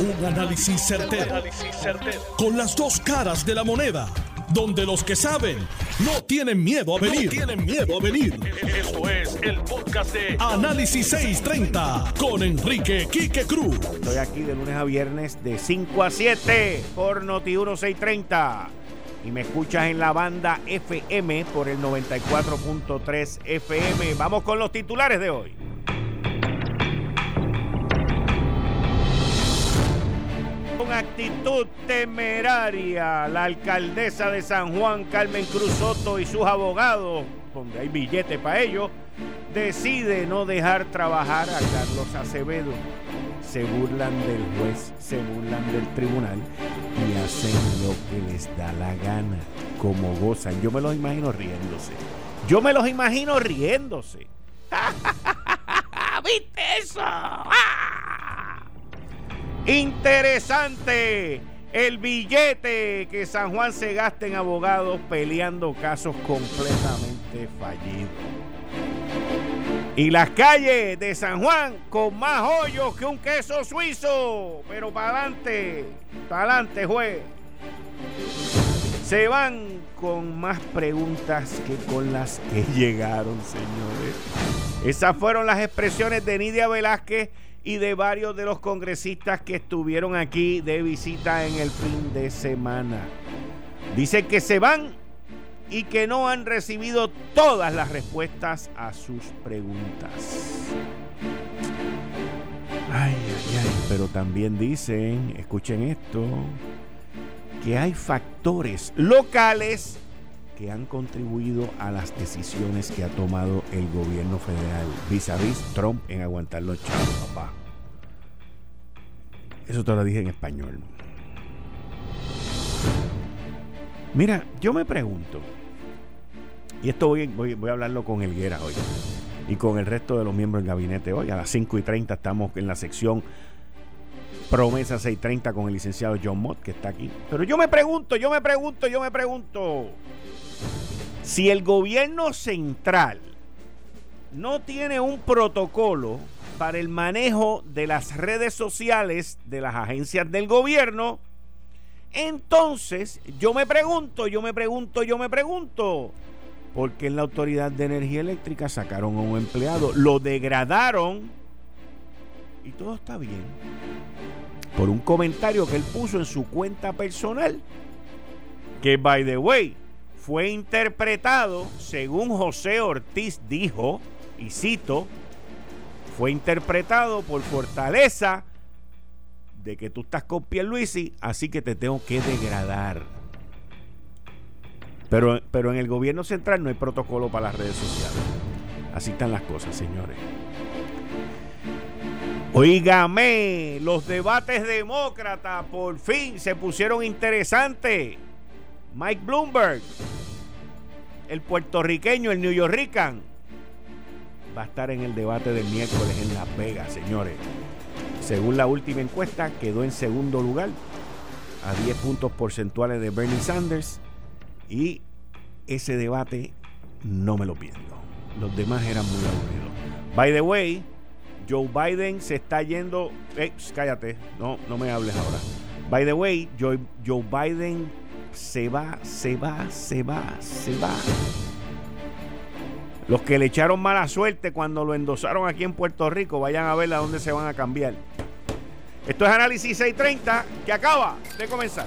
Un análisis certero, Con las dos caras de la moneda. Donde los que saben no tienen miedo a venir. tienen miedo a venir. Esto es el podcast de Análisis 630 con Enrique Quique Cruz. Estoy aquí de lunes a viernes de 5 a 7 por Noti 1630. Y me escuchas en la banda FM por el 94.3 FM. Vamos con los titulares de hoy. Con actitud temeraria, la alcaldesa de San Juan, Carmen Cruz Soto, y sus abogados, donde hay billete para ellos, decide no dejar trabajar a Carlos Acevedo. Se burlan del juez, se burlan del tribunal y hacen lo que les da la gana, como gozan. Yo me los imagino riéndose. Yo me los imagino riéndose. ¿Viste eso? ¡Ah! Interesante el billete que San Juan se gasta en abogados peleando casos completamente fallidos. Y las calles de San Juan con más hoyos que un queso suizo. Pero para adelante, para adelante, juez. Se van con más preguntas que con las que llegaron, señores. Esas fueron las expresiones de Nidia Velázquez y de varios de los congresistas que estuvieron aquí de visita en el fin de semana. Dice que se van y que no han recibido todas las respuestas a sus preguntas. Ay, ay, ay, pero también dicen, escuchen esto, que hay factores locales que han contribuido a las decisiones que ha tomado el gobierno federal vis a vis Trump en aguantar los chavos, papá. Eso te lo dije en español. Mira, yo me pregunto, y esto voy, a hablarlo con Elguera hoy y con el resto de los miembros del gabinete hoy. A las 5 y 30 estamos en la sección Promesa 630 con el licenciado John Mott, que está aquí. Pero yo me pregunto, yo me pregunto, yo me pregunto. Si el gobierno central no tiene un protocolo para el manejo de las redes sociales de las agencias del gobierno, entonces yo me pregunto, yo me pregunto, yo me pregunto, ¿por qué en la Autoridad de Energía Eléctrica sacaron a un empleado, lo degradaron y todo está bien? Por un comentario que él puso en su cuenta personal, que by the way, fue interpretado, según José Ortiz dijo, y cito, fue interpretado por Fortaleza de que tú estás con Pierluisi, así que te tengo que degradar. Pero, pero en el gobierno central no hay protocolo para las redes sociales. Así están las cosas, señores. Oígame, los debates demócratas por fin se pusieron interesantes. Mike Bloomberg, el puertorriqueño, el New Yorkican, va a estar en el debate del miércoles en Las Vegas, señores. Según la última encuesta, quedó en segundo lugar a 10 puntos porcentuales de Bernie Sanders y ese debate no me lo pierdo. Los demás eran muy aburridos. By the way, Joe Biden se está yendo. Eh, cállate, no, no me hables ahora. By the way, Joe, Joe Biden se va, se va, se va, se va. Los que le echaron mala suerte cuando lo endosaron aquí en Puerto Rico, vayan a ver a dónde se van a cambiar. Esto es Análisis 630 que acaba de comenzar.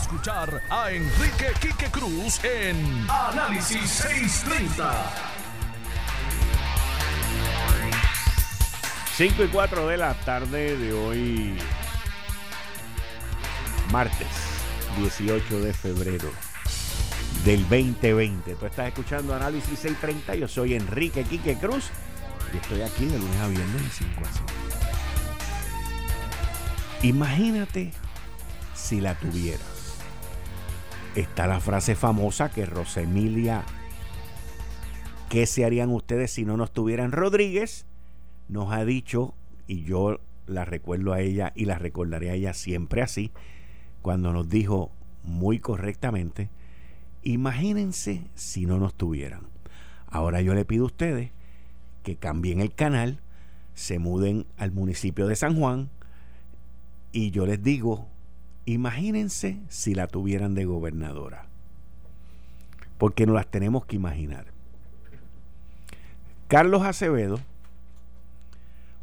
escuchar a Enrique Quique Cruz en Análisis 630. 5 y 4 de la tarde de hoy, martes. 18 de febrero del 2020. Tú estás escuchando Análisis 630. Yo soy Enrique Quique Cruz y estoy aquí de lunes a viernes en 5 a Imagínate si la tuvieras. Está la frase famosa que Rosemilia, ¿qué se harían ustedes si no nos tuvieran Rodríguez? Nos ha dicho, y yo la recuerdo a ella y la recordaré a ella siempre así, cuando nos dijo muy correctamente, imagínense si no nos tuvieran. Ahora yo le pido a ustedes que cambien el canal, se muden al municipio de San Juan y yo les digo, imagínense si la tuvieran de gobernadora. Porque no las tenemos que imaginar. Carlos Acevedo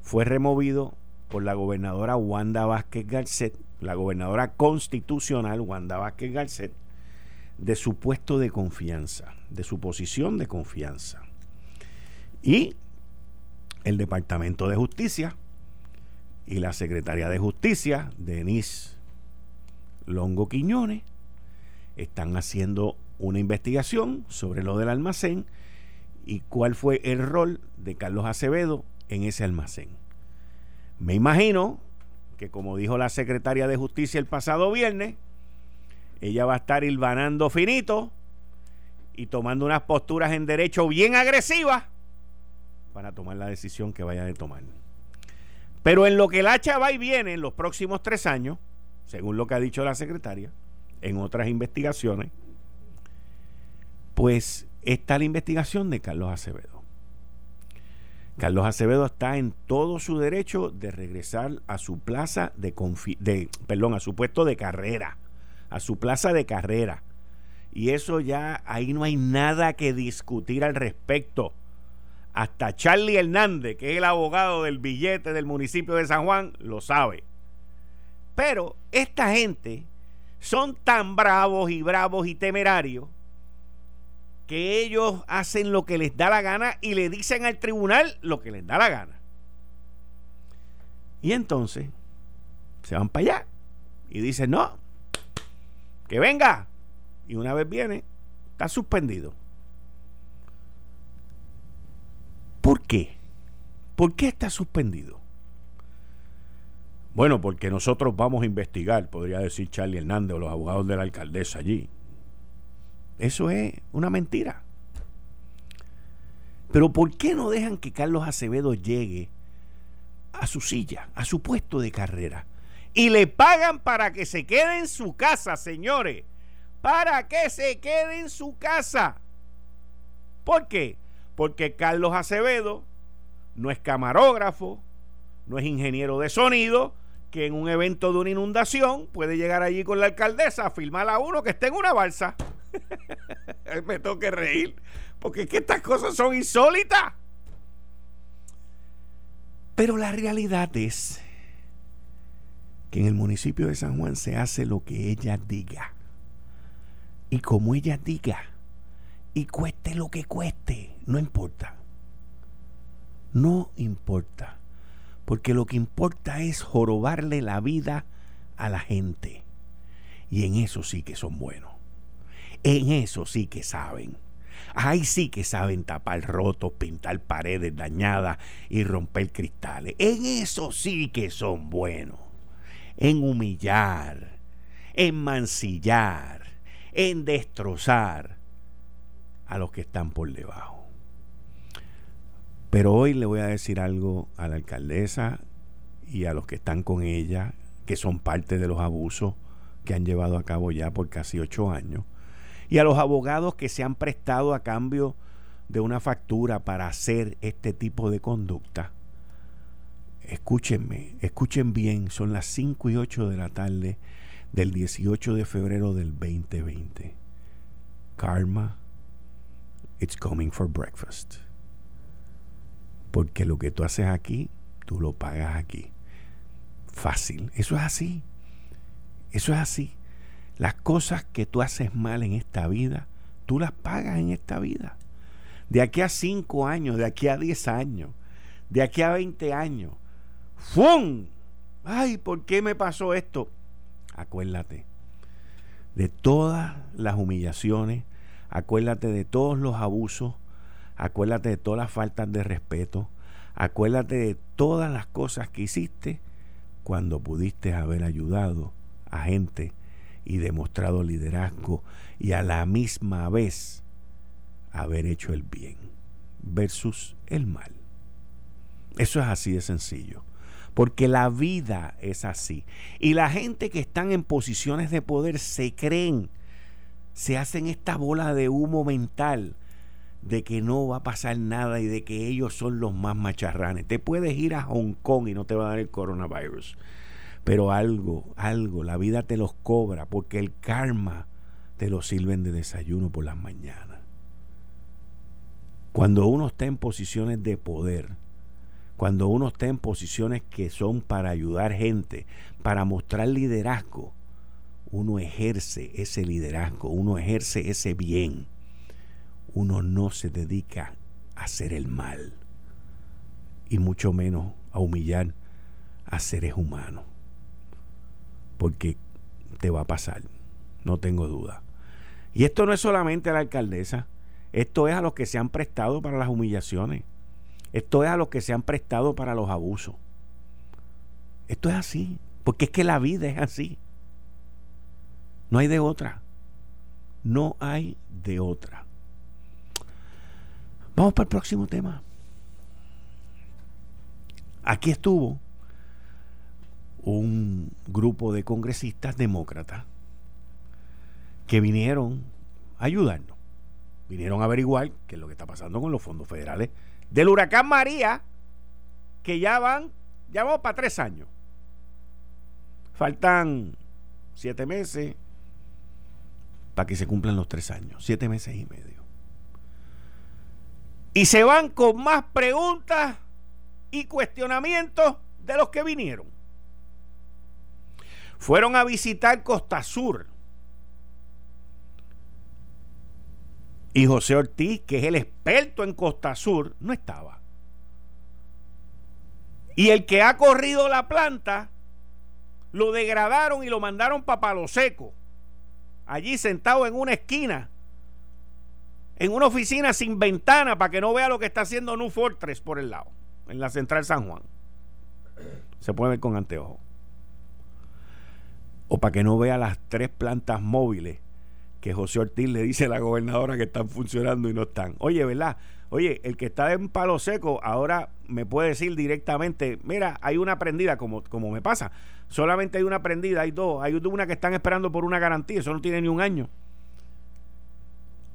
fue removido por la gobernadora Wanda Vázquez Garcet, la gobernadora constitucional Wanda Vázquez Garcet, de su puesto de confianza, de su posición de confianza. Y el Departamento de Justicia y la Secretaria de Justicia, Denise Longo Quiñones, están haciendo una investigación sobre lo del almacén y cuál fue el rol de Carlos Acevedo en ese almacén. Me imagino que como dijo la secretaria de Justicia el pasado viernes, ella va a estar hilvanando finito y tomando unas posturas en derecho bien agresivas para tomar la decisión que vaya a tomar. Pero en lo que el hacha va y viene en los próximos tres años, según lo que ha dicho la secretaria, en otras investigaciones, pues está la investigación de Carlos Acevedo. Carlos Acevedo está en todo su derecho de regresar a su plaza de, perdón, a su puesto de carrera a su plaza de carrera. Y eso ya, ahí no hay nada que discutir al respecto. Hasta Charlie Hernández, que es el abogado del billete del municipio de San Juan, lo sabe. Pero esta gente son tan bravos y bravos y temerarios que ellos hacen lo que les da la gana y le dicen al tribunal lo que les da la gana. Y entonces se van para allá y dicen, no, que venga. Y una vez viene, está suspendido. ¿Por qué? ¿Por qué está suspendido? Bueno, porque nosotros vamos a investigar, podría decir Charlie Hernández o los abogados de la alcaldesa allí. Eso es una mentira. Pero ¿por qué no dejan que Carlos Acevedo llegue a su silla, a su puesto de carrera? y le pagan para que se quede en su casa, señores. Para que se quede en su casa. ¿Por qué? Porque Carlos Acevedo no es camarógrafo, no es ingeniero de sonido, que en un evento de una inundación puede llegar allí con la alcaldesa a filmar a uno que esté en una balsa. Me toque reír, porque es que estas cosas son insólitas. Pero la realidad es que en el municipio de San Juan se hace lo que ella diga. Y como ella diga, y cueste lo que cueste, no importa. No importa. Porque lo que importa es jorobarle la vida a la gente. Y en eso sí que son buenos. En eso sí que saben. Ahí sí que saben tapar rotos, pintar paredes dañadas y romper cristales. En eso sí que son buenos en humillar, en mancillar, en destrozar a los que están por debajo. Pero hoy le voy a decir algo a la alcaldesa y a los que están con ella, que son parte de los abusos que han llevado a cabo ya por casi ocho años, y a los abogados que se han prestado a cambio de una factura para hacer este tipo de conducta escúchenme, escuchen bien, son las 5 y 8 de la tarde del 18 de febrero del 2020. Karma, it's coming for breakfast. Porque lo que tú haces aquí, tú lo pagas aquí. Fácil, eso es así. Eso es así. Las cosas que tú haces mal en esta vida, tú las pagas en esta vida. De aquí a 5 años, de aquí a 10 años, de aquí a 20 años ¡Fum! Ay, ¿por qué me pasó esto? Acuérdate de todas las humillaciones, acuérdate de todos los abusos, acuérdate de todas las faltas de respeto, acuérdate de todas las cosas que hiciste cuando pudiste haber ayudado a gente y demostrado liderazgo y a la misma vez haber hecho el bien versus el mal. Eso es así de sencillo. Porque la vida es así. Y la gente que están en posiciones de poder se creen, se hacen esta bola de humo mental de que no va a pasar nada y de que ellos son los más macharranes. Te puedes ir a Hong Kong y no te va a dar el coronavirus. Pero algo, algo, la vida te los cobra porque el karma te lo sirven de desayuno por las mañanas. Cuando uno está en posiciones de poder, cuando uno está en posiciones que son para ayudar gente, para mostrar liderazgo, uno ejerce ese liderazgo, uno ejerce ese bien. Uno no se dedica a hacer el mal y mucho menos a humillar a seres humanos. Porque te va a pasar, no tengo duda. Y esto no es solamente a la alcaldesa, esto es a los que se han prestado para las humillaciones. Esto es a los que se han prestado para los abusos. Esto es así, porque es que la vida es así. No hay de otra. No hay de otra. Vamos para el próximo tema. Aquí estuvo un grupo de congresistas demócratas que vinieron a ayudarnos. Vinieron a averiguar qué es lo que está pasando con los fondos federales del huracán María, que ya van, ya vamos para tres años. Faltan siete meses para que se cumplan los tres años, siete meses y medio. Y se van con más preguntas y cuestionamientos de los que vinieron. Fueron a visitar Costa Sur Y José Ortiz, que es el experto en Costa Sur, no estaba. Y el que ha corrido la planta, lo degradaron y lo mandaron para Palo Seco. Allí sentado en una esquina, en una oficina sin ventana, para que no vea lo que está haciendo New Fortress por el lado, en la central San Juan. Se puede ver con anteojos. O para que no vea las tres plantas móviles que José Ortiz le dice a la gobernadora que están funcionando y no están. Oye, ¿verdad? Oye, el que está en palo seco ahora me puede decir directamente, mira, hay una prendida, como, como me pasa. Solamente hay una prendida, hay dos. Hay una que están esperando por una garantía, eso no tiene ni un año.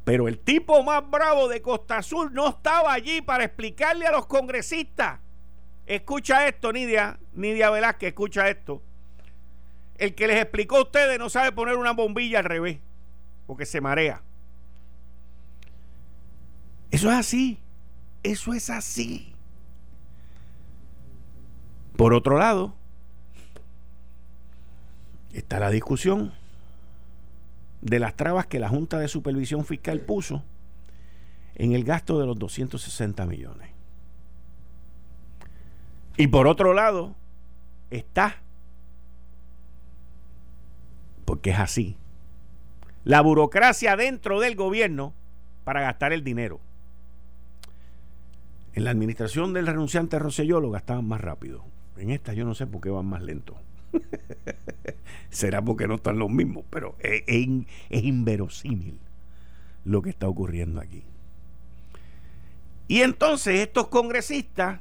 Pero el tipo más bravo de Costa Azul no estaba allí para explicarle a los congresistas. Escucha esto, Nidia, Nidia Velázquez, escucha esto. El que les explicó a ustedes no sabe poner una bombilla al revés porque se marea. Eso es así. Eso es así. Por otro lado, está la discusión de las trabas que la Junta de Supervisión Fiscal puso en el gasto de los 260 millones. Y por otro lado, está, porque es así, la burocracia dentro del gobierno para gastar el dinero. En la administración del renunciante Rosselló lo gastaban más rápido. En esta yo no sé por qué van más lento. Será porque no están los mismos, pero es, es inverosímil lo que está ocurriendo aquí. Y entonces estos congresistas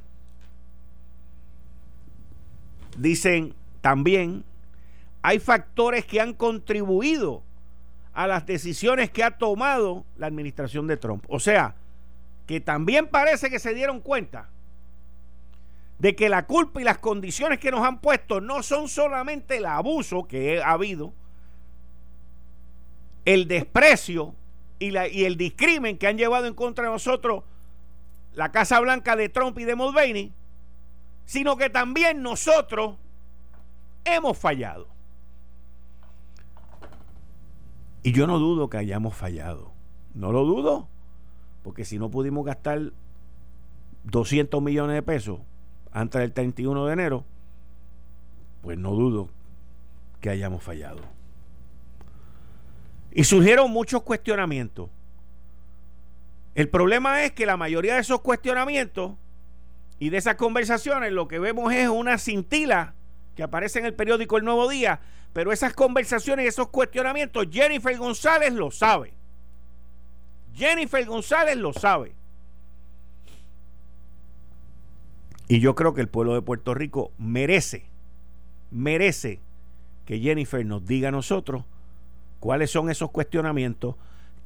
dicen también, hay factores que han contribuido a las decisiones que ha tomado la administración de Trump. O sea, que también parece que se dieron cuenta de que la culpa y las condiciones que nos han puesto no son solamente el abuso que ha habido, el desprecio y, el discrimen que han llevado en contra de nosotros la Casa Blanca de Trump y de Mulvaney, sino que también nosotros hemos fallado. Y yo no dudo que hayamos fallado. No lo dudo. Porque si no pudimos gastar 200 millones de pesos antes del 31 de enero, pues no dudo que hayamos fallado. Y surgieron muchos cuestionamientos. El problema es que la mayoría de esos cuestionamientos y de esas conversaciones lo que vemos es una cintila que aparece en el periódico El Nuevo Día, pero esas conversaciones y esos cuestionamientos, Jennifer González lo sabe. Jennifer González lo sabe. Y yo creo que el pueblo de Puerto Rico merece, merece que Jennifer nos diga a nosotros cuáles son esos cuestionamientos,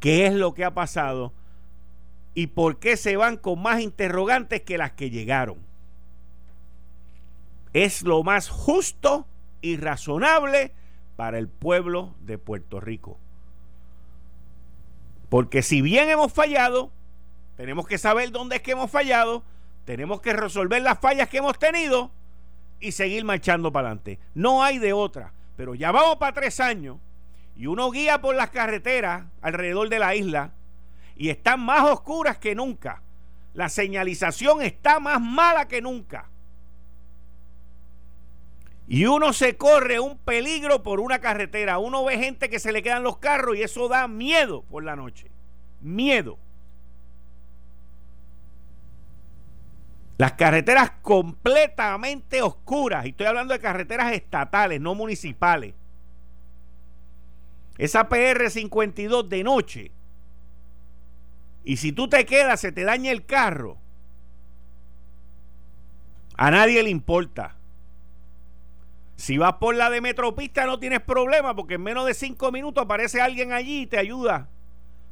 qué es lo que ha pasado y por qué se van con más interrogantes que las que llegaron. Es lo más justo y razonable para el pueblo de Puerto Rico. Porque si bien hemos fallado, tenemos que saber dónde es que hemos fallado, tenemos que resolver las fallas que hemos tenido y seguir marchando para adelante. No hay de otra. Pero ya vamos para tres años y uno guía por las carreteras alrededor de la isla y están más oscuras que nunca. La señalización está más mala que nunca. Y uno se corre un peligro por una carretera. Uno ve gente que se le quedan los carros y eso da miedo por la noche. Miedo. Las carreteras completamente oscuras, y estoy hablando de carreteras estatales, no municipales. Esa PR52 de noche. Y si tú te quedas, se te daña el carro. A nadie le importa. Si vas por la de Metropista no tienes problema porque en menos de cinco minutos aparece alguien allí y te ayuda.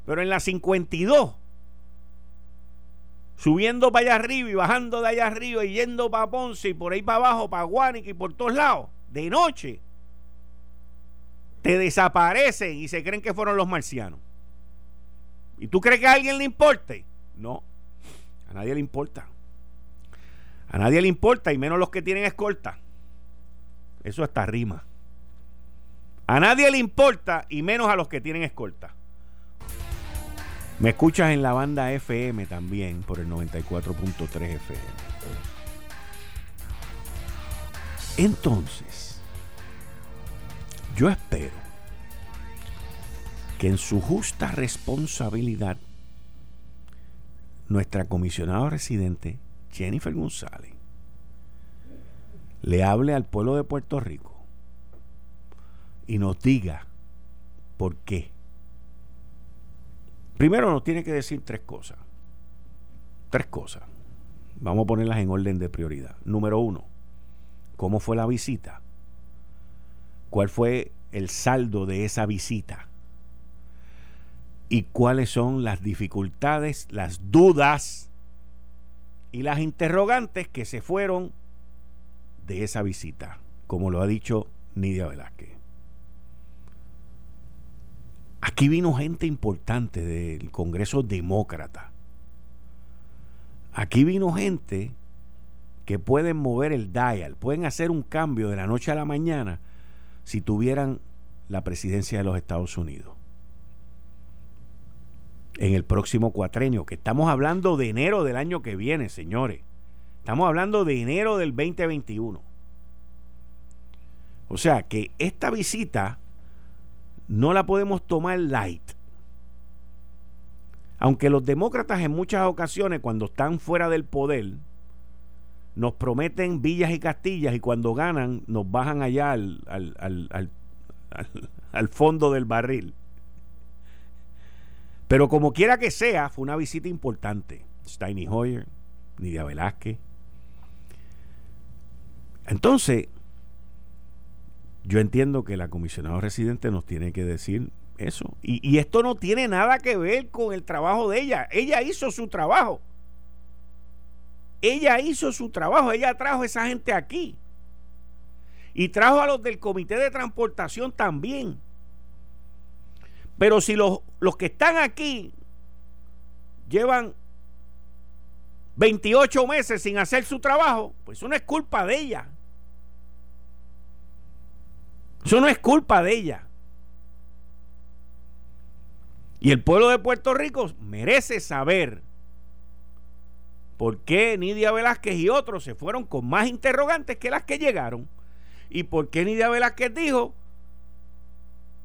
Pero en la 52 subiendo para allá arriba y bajando de allá arriba y yendo para Ponce y por ahí para abajo, para Guánica y por todos lados, de noche, te desaparecen y se creen que fueron los marcianos. ¿Y tú crees que a alguien le importe? No, a nadie le importa. A nadie le importa y menos los que tienen escolta. Eso está rima. A nadie le importa y menos a los que tienen escolta. Me escuchas en la banda FM también por el 94.3 FM. Entonces, yo espero que en su justa responsabilidad nuestra comisionada residente, Jennifer González, le hable al pueblo de Puerto Rico y nos diga por qué Primero nos tiene que decir tres cosas. Tres cosas. Vamos a ponerlas en orden de prioridad. Número uno, ¿cómo fue la visita? ¿Cuál fue el saldo de esa visita? ¿Y cuáles son las dificultades, las dudas y las interrogantes que se fueron de esa visita? Como lo ha dicho Nidia Velázquez. Aquí vino gente importante del Congreso Demócrata. Aquí vino gente que pueden mover el dial, pueden hacer un cambio de la noche a la mañana si tuvieran la presidencia de los Estados Unidos. En el próximo cuatrenio, que estamos hablando de enero del año que viene, señores. Estamos hablando de enero del 2021. O sea que esta visita no la podemos tomar light. Aunque los demócratas en muchas ocasiones, cuando están fuera del poder, nos prometen villas y castillas y cuando ganan nos bajan allá al, al, fondo del barril. Pero como quiera que sea, fue una visita importante. Steiny Hoyer, Nidia Velázquez. Entonces, yo entiendo que la comisionada residente nos tiene que decir eso. Y, esto no tiene nada que ver con el trabajo de ella. Ella hizo su trabajo. Ella hizo su trabajo. Ella trajo a esa gente aquí. Y trajo a los del comité de transportación también. Pero si los, los que están aquí llevan 28 meses sin hacer su trabajo, pues eso no es culpa de ella. Eso no es culpa de ella. Y el pueblo de Puerto Rico merece saber por qué Nidia Velázquez y otros se fueron con más interrogantes que las que llegaron. Y por qué Nidia Velázquez dijo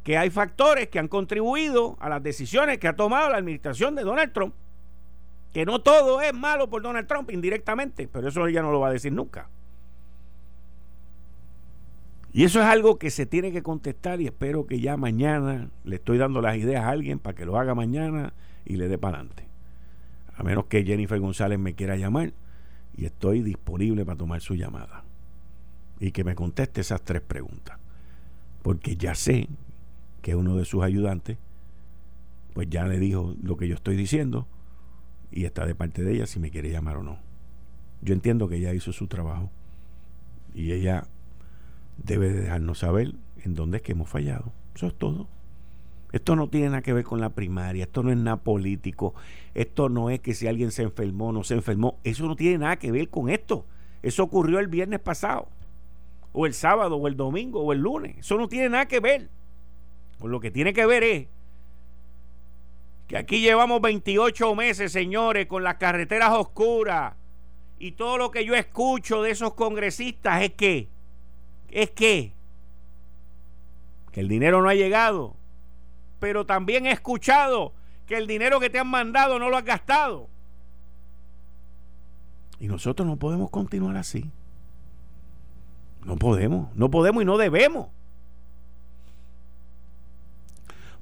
que hay factores que han contribuido a las decisiones que ha tomado la administración de Donald Trump. Que no todo es malo por Donald Trump indirectamente, pero eso ella no lo va a decir nunca. Y eso es algo que se tiene que contestar y espero que ya mañana le estoy dando las ideas a alguien para que lo haga mañana y le dé para adelante. A menos que Jennifer González me quiera llamar y estoy disponible para tomar su llamada y que me conteste esas tres preguntas. Porque ya sé que uno de sus ayudantes pues ya le dijo lo que yo estoy diciendo y está de parte de ella si me quiere llamar o no. Yo entiendo que ella hizo su trabajo y ella debe de dejarnos saber en dónde es que hemos fallado. Eso es todo. Esto no tiene nada que ver con la primaria, esto no es nada político, esto no es que si alguien se enfermó no se enfermó, eso no tiene nada que ver con esto. Eso ocurrió el viernes pasado, o el sábado, o el domingo, o el lunes. Eso no tiene nada que ver. Con lo que tiene que ver es que aquí llevamos 28 meses, señores, con las carreteras oscuras. Y todo lo que yo escucho de esos congresistas es que, es que, que el dinero no ha llegado. Pero también he escuchado que el dinero que te han mandado no lo has gastado. Y nosotros no podemos continuar así. No podemos, no podemos y no debemos.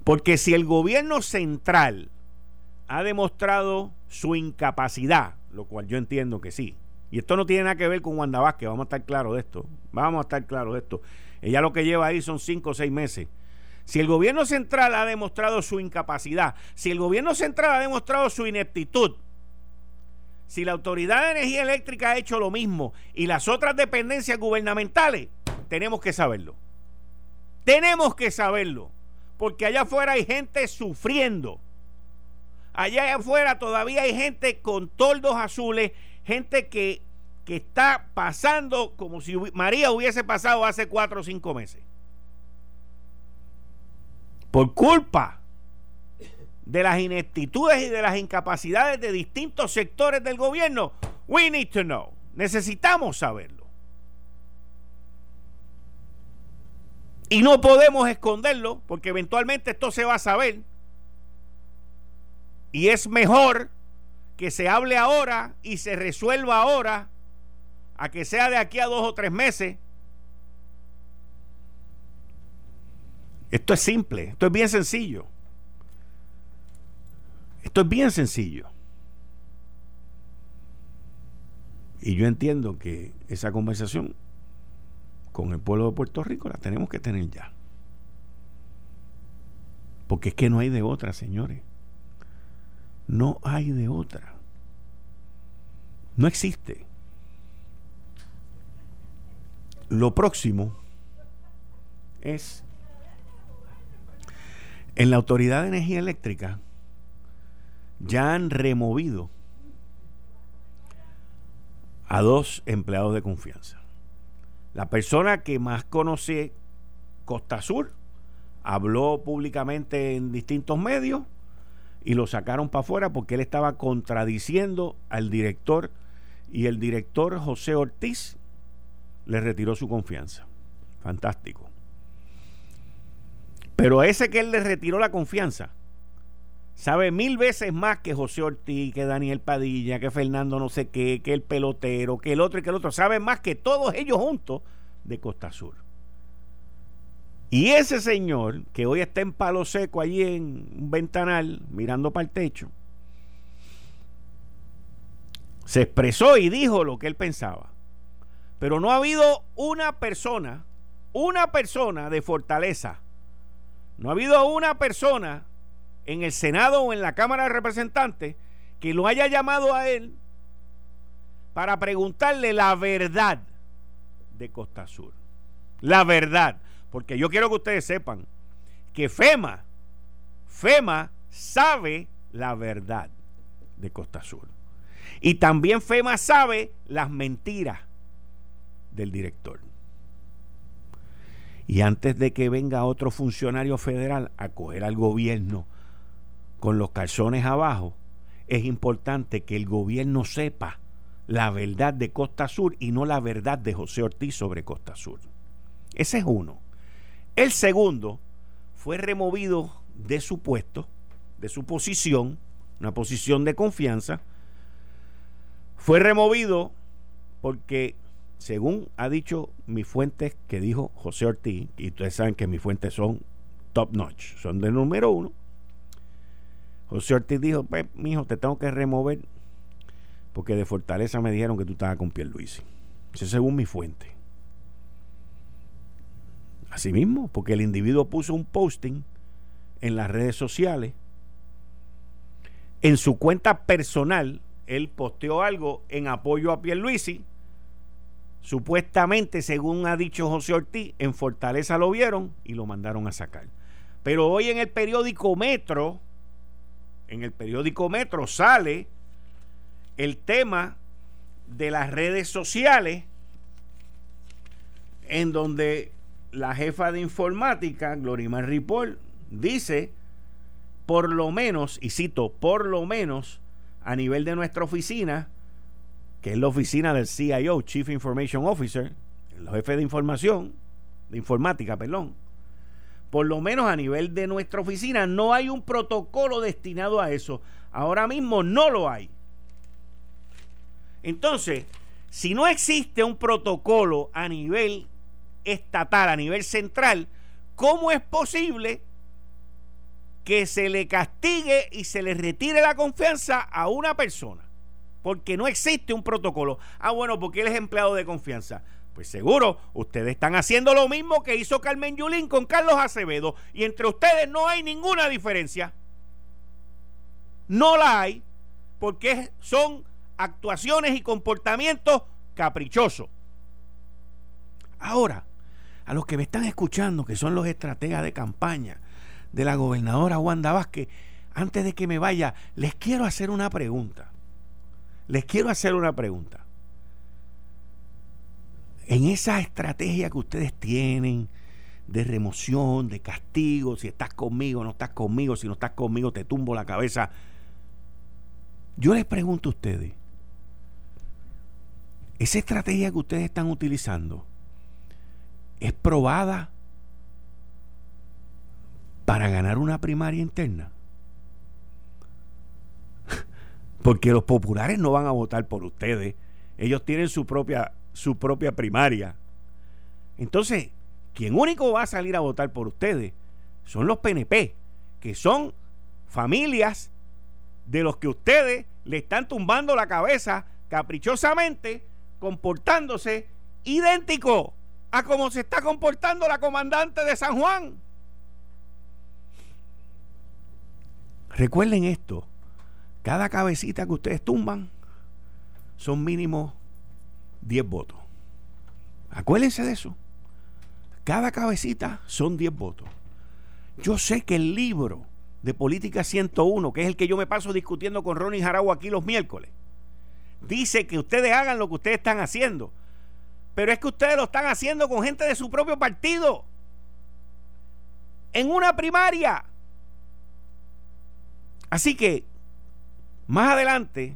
Porque si el gobierno central ha demostrado su incapacidad, lo cual yo entiendo que sí, y esto no tiene nada que ver con Wanda Vázquez, vamos a estar claros de esto, vamos a estar claros de esto. Ella lo que lleva ahí son cinco o seis meses. Si el gobierno central ha demostrado su incapacidad, si el gobierno central ha demostrado su ineptitud, si la Autoridad de Energía Eléctrica ha hecho lo mismo y las otras dependencias gubernamentales, tenemos que saberlo. Tenemos que saberlo porque allá afuera hay gente sufriendo. Allá afuera todavía hay gente con toldos azules, gente que, que está pasando como si María hubiese pasado hace cuatro o cinco meses. Por culpa de las ineptitudes y de las incapacidades de distintos sectores del gobierno, we need to know. Necesitamos saberlo. Y no podemos esconderlo porque eventualmente esto se va a saber. Y es mejor que se hable ahora y se resuelva ahora a que sea de aquí a dos o tres meses. Esto es simple, esto es bien sencillo. Esto es bien sencillo. Y yo entiendo que esa conversación con el pueblo de Puerto Rico la tenemos que tener ya. Porque es que no hay de otra, señores. No hay de otra. No existe. Lo próximo es en la Autoridad de Energía Eléctrica ya han removido a dos empleados de confianza. La persona que más conoce Costa Sur habló públicamente en distintos medios y lo sacaron para afuera porque él estaba contradiciendo al director y el director José Ortiz le retiró su confianza. Fantástico. Pero a ese que él le retiró la confianza, sabe mil veces más que José Ortiz, que Daniel Padilla, que Fernando no sé qué, que el pelotero, que el otro y que el otro, sabe más que todos ellos juntos de Costa Sur. Y ese señor, que hoy está en palo seco allí en un ventanal, mirando para el techo, se expresó y dijo lo que él pensaba. Pero no ha habido una persona, una persona de fortaleza, no ha habido una persona en el Senado o en la Cámara de Representantes que lo haya llamado a él para preguntarle la verdad de Costa Sur. La verdad, porque yo quiero que ustedes sepan que FEMA, FEMA sabe la verdad de Costa Sur. Y también FEMA sabe las mentiras del director. Y antes de que venga otro funcionario federal a coger al gobierno con los calzones abajo, es importante que el gobierno sepa la verdad de Costa Sur y no la verdad de José Ortiz sobre Costa Sur. Ese es uno. El segundo fue removido de su puesto, de su posición, una posición de confianza. Fue removido porque según ha dicho mi fuente que dijo José Ortiz, y ustedes saben que mis fuentes son top notch, son de número uno. José Ortiz dijo, pues, mijo, te tengo que remover porque de Fortaleza me dijeron que tú estabas con Pierluisi. Eso según mi fuente. Así mismo, porque el individuo puso un posting en las redes sociales. En su cuenta personal, él posteó algo en apoyo a Pierluisi. Supuestamente, según ha dicho José Ortiz, en Fortaleza lo vieron y lo mandaron a sacar. Pero hoy en el periódico Metro, en el periódico Metro sale el tema de las redes sociales en donde la jefa de informática, Glorimar Ripoll, dice, por lo menos, y cito, por lo menos a nivel de nuestra oficina, que es la oficina del CIO, Chief Information Officer, el jefe de información, de informática, perdón, por lo menos a nivel de nuestra oficina, no hay un protocolo destinado a eso. Ahora mismo no lo hay. Entonces, si no existe un protocolo a nivel estatal, a nivel central, ¿cómo es posible que se le castigue y se le retire la confianza a una persona? Porque no existe un protocolo. Ah, bueno, porque él es empleado de confianza. Pues seguro, ustedes están haciendo lo mismo que hizo Carmen Yulín con Carlos Acevedo. Y entre ustedes no hay ninguna diferencia. No la hay, porque son actuaciones y comportamientos caprichosos. Ahora, a los que me están escuchando, que son los estrategas de campaña de la gobernadora Wanda Vázquez, antes de que me vaya, les quiero hacer una pregunta. Les quiero hacer una pregunta. En esa estrategia que ustedes tienen de remoción, de castigo, si estás conmigo, no estás conmigo, si no estás conmigo, te tumbo la cabeza. Yo les pregunto a ustedes, esa estrategia que ustedes están utilizando, es probada para ganar una primaria interna. Porque los populares no van a votar por ustedes. Ellos tienen su propia, su propia primaria. Entonces, quien único va a salir a votar por ustedes son los PNP, que son familias de los que ustedes le están tumbando la cabeza caprichosamente, comportándose idéntico a cómo se está comportando la comandante de San Juan. Recuerden esto, cada cabecita que ustedes tumban son mínimo 10 votos. Acuérdense de eso. Cada cabecita son 10 votos. Yo sé que el libro de Política 101, que es el que yo me paso discutiendo con Ronnie Jaragua aquí los miércoles, dice que ustedes hagan lo que ustedes están haciendo. Pero es que ustedes lo están haciendo con gente de su propio partido. En una primaria. Así que, más adelante,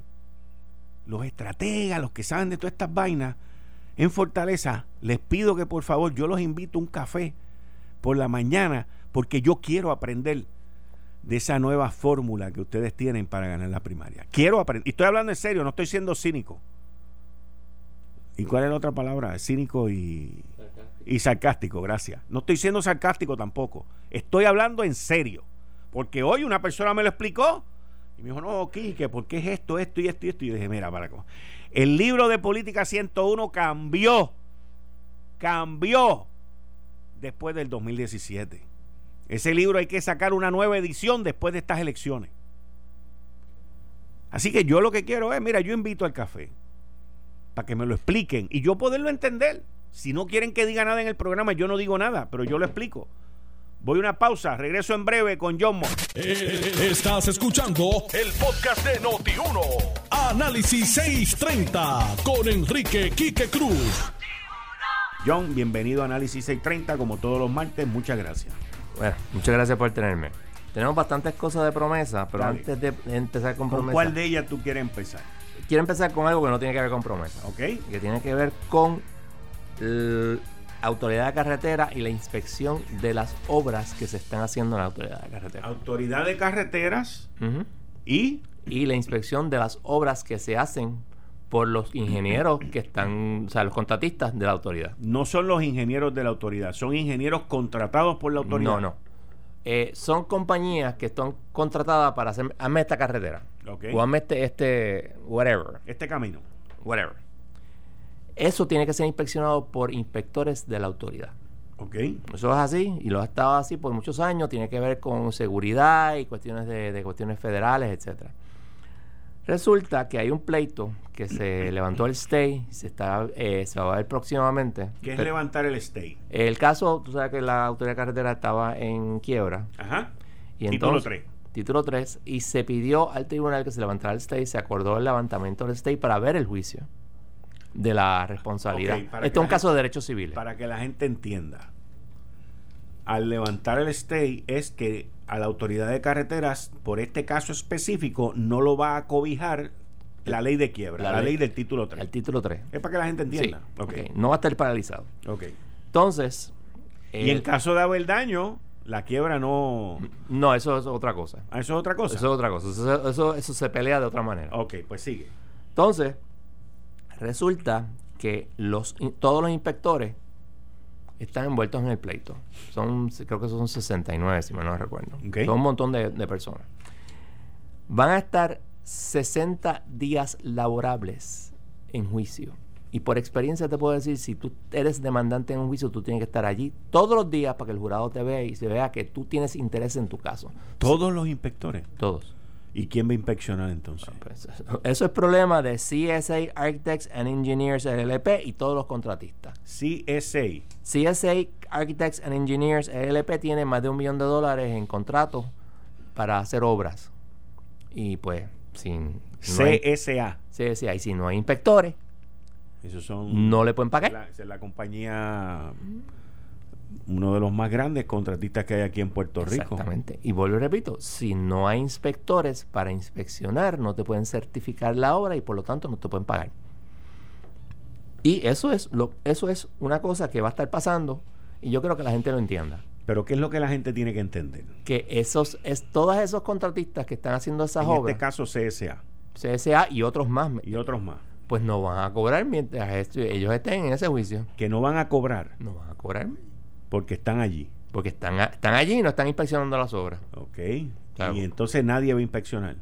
los estrategas, los que saben de todas estas vainas, en Fortaleza, les pido que por favor yo los invito a un café por la mañana, porque yo quiero aprender de esa nueva fórmula que ustedes tienen para ganar la primaria. Quiero aprender, y estoy hablando en serio, no estoy siendo cínico. ¿Y cuál es la otra palabra? Cínico y, y sarcástico, gracias. No estoy siendo sarcástico tampoco. Estoy hablando en serio. Porque hoy una persona me lo explicó y me dijo, no, Quique, ¿por qué es esto, esto y esto y esto? Y yo dije, mira, para acá. El libro de Política 101 cambió. Cambió después del 2017. Ese libro hay que sacar una nueva edición después de estas elecciones. Así que yo lo que quiero es, mira, yo invito al café para que me lo expliquen y yo poderlo entender. Si no quieren que diga nada en el programa, yo no digo nada, pero yo lo explico. Voy a una pausa, regreso en breve con John Mo. Eh, estás escuchando el podcast de Noti1. Análisis 630 con Enrique Quique Cruz. John, bienvenido a Análisis 630, como todos los martes, muchas gracias. Bueno, muchas gracias por tenerme. Tenemos bastantes cosas de promesa, pero Dale. antes de empezar con ¿Con promesa, cuál de ellas tú quieres empezar? Quiero empezar con algo que no tiene que ver con promesa, ¿Ok? que tiene que ver con la autoridad de carretera y la inspección de las obras que se están haciendo en la autoridad de carretera. Autoridad de carreteras y Y la inspección de las obras que se hacen por los ingenieros que están, o sea, los contratistas de la autoridad. No son los ingenieros de la autoridad, son ingenieros contratados por la autoridad. No, no. Eh, son compañías que están contratadas para hacer, hazme esta carretera. Ok. O hazme este, este, whatever, Este camino. whatever. Eso tiene que ser inspeccionado por inspectores de la autoridad. Ok. Eso es así y lo ha estado así por muchos años. Tiene que ver con seguridad y cuestiones de, de cuestiones federales, etcétera. Resulta que hay un pleito que se levantó el stay, se está, eh, se va a ver próximamente. ¿Qué es Pero levantar el stay? el caso, tú sabes que la autoridad carretera estaba en quiebra. Ajá. Y Título entonces, 3. Título 3. Y se pidió al tribunal que se levantara el stay. Se acordó el levantamiento del stay para ver el juicio de la responsabilidad. Ok, para este es un caso de derechos civiles. Para que la gente entienda. Al levantar el stay es que a la autoridad de carreteras, por este caso específico, no lo va a cobijar la ley de quiebra, la, La ley, ley- del título 3. El título 3. Es para que la gente entienda. Sí. No va a estar paralizado. ok. Entonces. Y en eh, caso de haber daño, la quiebra no. No, eso es otra cosa. Ah, Eso es otra cosa. Eso es otra cosa. Eso, eso, eso se pelea de otra manera. Ok, pues sigue. Entonces, resulta que los, todos los inspectores están envueltos en el pleito. Son, creo que son 69, si me no recuerdo. Ok. Son un montón de, de personas. Van a estar 60 días laborables en juicio. Y por experiencia te puedo decir, si tú eres demandante en un juicio, tú tienes que estar allí todos los días para que el jurado te vea y se vea que tú tienes interés en tu caso. Todos los inspectores. Todos. ¿Y quién va a inspeccionar entonces? Pues, eso- es problema de CSA Architects and Engineers LLP y todos los contratistas. CSA. CSA Architects and Engineers LLP tiene más de un millón de dólares en contratos para hacer obras. Y pues, sin no hay- CSA. CSA, y si no hay inspectores, Esos son. no le pueden pagar. La, esa es la compañía. Uno de los más grandes contratistas que hay aquí en Puerto Rico. Exactamente. Y vuelvo y repito, si no hay inspectores para inspeccionar, no te pueden certificar la obra y por lo tanto no te pueden pagar. Y eso es lo, eso es una cosa que va a estar pasando y yo creo que la gente lo entienda. Pero ¿qué es lo que la gente tiene que entender? Que esos, es todos esos contratistas que están haciendo esas en obras, este caso CSA CSA y otros más, y otros más, pues no van a cobrar mientras ellos estén en ese juicio. que no van a cobrar No van a cobrar porque están allí. porque están, a- están allí y no están inspeccionando las obras. ¿Ok? Y entonces nadie va a inspeccionar.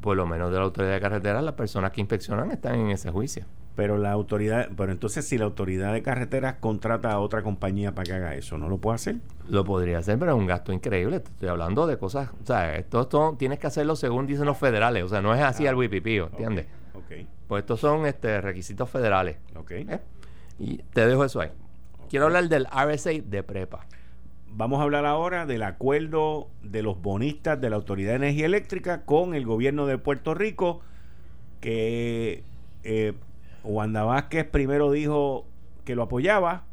Por lo menos de la autoridad de carretera, las personas que inspeccionan están en ese juicio. Pero la autoridad, pero entonces si la autoridad de carreteras contrata a otra compañía para que haga eso, ¿no lo puede hacer? Lo podría hacer, pero es un gasto increíble. Te estoy hablando de cosas. O sea, esto, esto tienes que hacerlo según dicen los federales. O sea, no es así Ah, al wipipío, ¿entiendes? Ok, Pues estos son este, requisitos federales. ok. ¿eh? Y te dejo eso ahí. Quiero hablar del RSA de prepa. Vamos a hablar ahora del acuerdo de los bonistas de la Autoridad de Energía Eléctrica con el gobierno de Puerto Rico, que eh, Wanda Vázquez primero dijo que lo apoyaba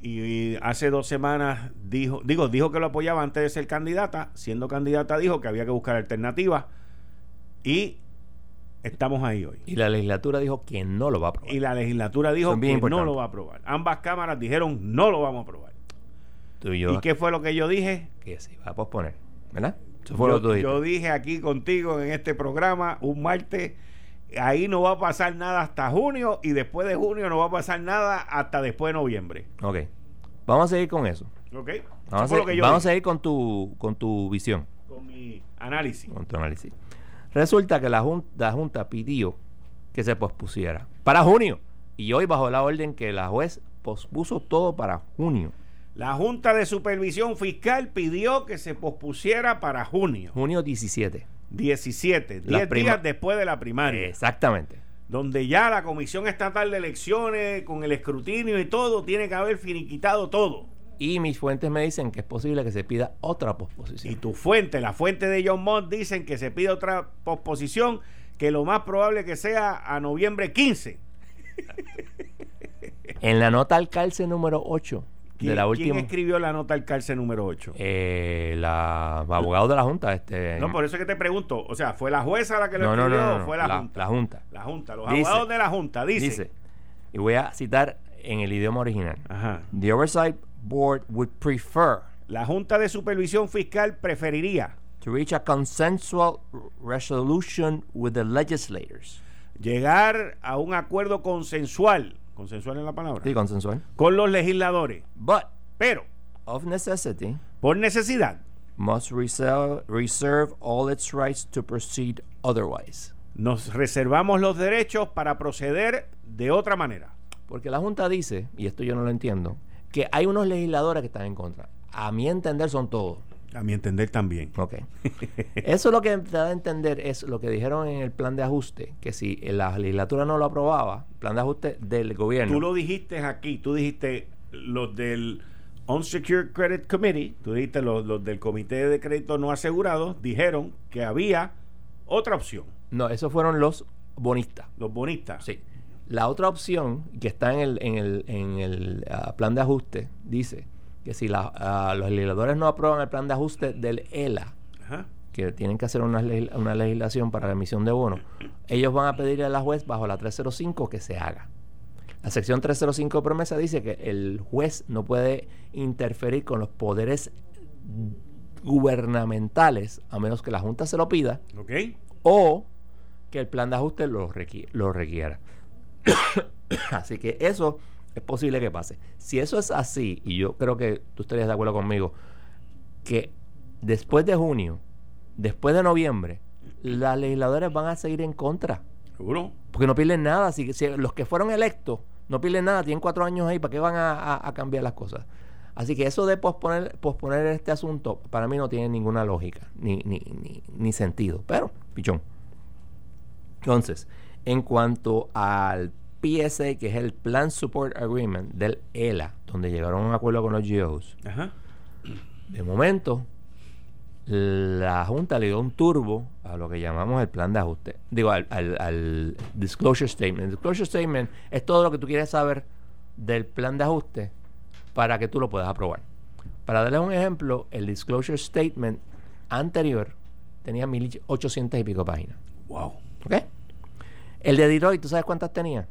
y hace dos semanas dijo, digo, dijo que lo apoyaba antes de ser candidata, siendo candidata dijo que había que buscar alternativas y estamos ahí hoy. Y la legislatura dijo que no lo va a aprobar. Y la legislatura dijo que no lo va a aprobar. Ambas cámaras dijeron no lo vamos a aprobar. Tú y yo, ¿Y qué fue lo que yo dije? que se va a posponer. ¿Verdad? Eso fue lo que tú Yo, dijiste. yo dije aquí contigo en este programa un martes, ahí no va a pasar nada hasta junio y después de junio no va a pasar nada hasta después de noviembre. Ok. Vamos a seguir con eso. ¿Ok? Vamos, a, lo seguir- vamos a seguir con tu, con tu visión. con mi análisis. con tu análisis. Resulta que la junta, la junta pidió que se pospusiera para junio. Y hoy bajo la orden que la juez pospuso todo para junio. La Junta de Supervisión Fiscal pidió que se pospusiera para junio Junio 17. 17, La 10 prima- días después de la primaria. Exactamente. donde ya la Comisión Estatal de Elecciones, con el escrutinio y todo, tiene que haber finiquitado todo. Y mis fuentes me dicen que es posible que se pida otra Y posposición. tu fuente, la fuente de John Mott, dicen que se pide otra posposición, que lo más probable que sea a noviembre 15. En la nota al calce número 8 de ¿Quién, la quién última. escribió la nota al cárcel número 8? eh, la abogado de la junta. Este, no, por eso es que te pregunto. O sea, ¿fue la jueza la que lo no, no, escribió no, o no, fue la, la- Junta? la Junta. La Junta, los Dice- abogados de la Junta, dice. dice, y voy a citar en el idioma original. Ajá. The Oversight Board would prefer La Junta de Supervisión Fiscal preferiría to reach a consensual resolution with the legislators. llegar a un acuerdo consensual, consensual en la palabra, Sí, consensual. con los legisladores. But, Pero, of necessity, por necesidad, must reserve, reserve all its rights to proceed otherwise. nos reservamos los derechos para proceder de otra manera. Porque la Junta dice, y esto yo no lo entiendo, que hay unos legisladores que están en contra. A mi entender son todos. A mi entender también. Ok. Eso lo que te da a entender es lo que dijeron en el plan de ajuste, que si la legislatura no lo aprobaba, plan de ajuste del gobierno. Tú lo dijiste aquí, tú dijiste los del Unsecured Credit Committee, tú dijiste los, los del Comité de Crédito No Asegurado, dijeron que había otra opción, No, esos fueron los bonistas. los bonistas. Sí. La otra opción que está en el, en el, en el ah, plan de ajuste dice que si la- ah, los legisladores no aprueban el plan de ajuste del ELA, Ajá. que tienen que hacer una, legis- una legislación para la emisión de bonos, ellos van a pedirle a la juez bajo la 305 que se haga. La sección 305 de promesa dice que el juez no puede interferir con los poderes gubernamentales a menos que la Junta se lo pida o que el plan de ajuste lo requiera. así que eso es posible que pase. Si eso es así, y yo creo que tú estarías de acuerdo conmigo, que después de junio, después de noviembre, las legisladoras van a seguir en contra. ¿Seguro? Porque no pierden nada. Si, si los que fueron electos no pierden nada, tienen cuatro años ahí, ¿para qué van a, a- a cambiar las cosas? Así que eso de posponer, posponer este asunto, para mí no tiene ninguna lógica, ni, ni, ni, ni sentido. Pero, pichón. Entonces, en cuanto al PSA, que es el Plan Support Agreement del ELA, donde llegaron a un acuerdo con los GOs, Ajá. de momento, la Junta le dio un turbo a lo que llamamos el plan de ajuste. Digo, al, al- al disclosure statement. El disclosure statement es todo lo que tú quieres saber del plan de ajuste para que tú lo puedas aprobar. Para darles un ejemplo, el disclosure statement anterior tenía 1800 y pico páginas. Wow. ¿Ok? El de Detroit, ¿tú sabes cuántas tenía?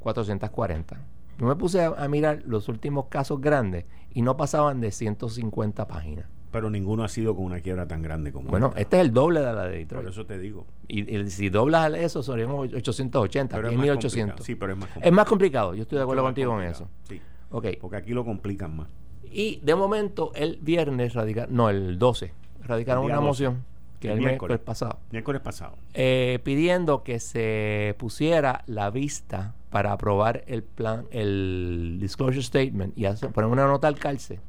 440. Yo me puse a, a mirar los últimos casos grandes y no pasaban de 150 páginas. Pero ninguno ha sido con una quiebra tan grande como Bueno, esta. este es el doble de la de Detroit. Por eso te digo. Y, y si doblas eso, serían 880, Pero es es más 1800. complicado. Sí, pero es más Es más complicado, yo estoy de acuerdo contigo en complicado. eso. Sí. Ok. Porque aquí lo complican más. Y de momento, el viernes radicaron, no, el 12, radicaron El una 12. moción, que El es el miércoles. miércoles pasado, Miércoles pasado. eh, pidiendo que se pusiera la vista para aprobar el plan, el disclosure statement y hacer, poner una nota al calce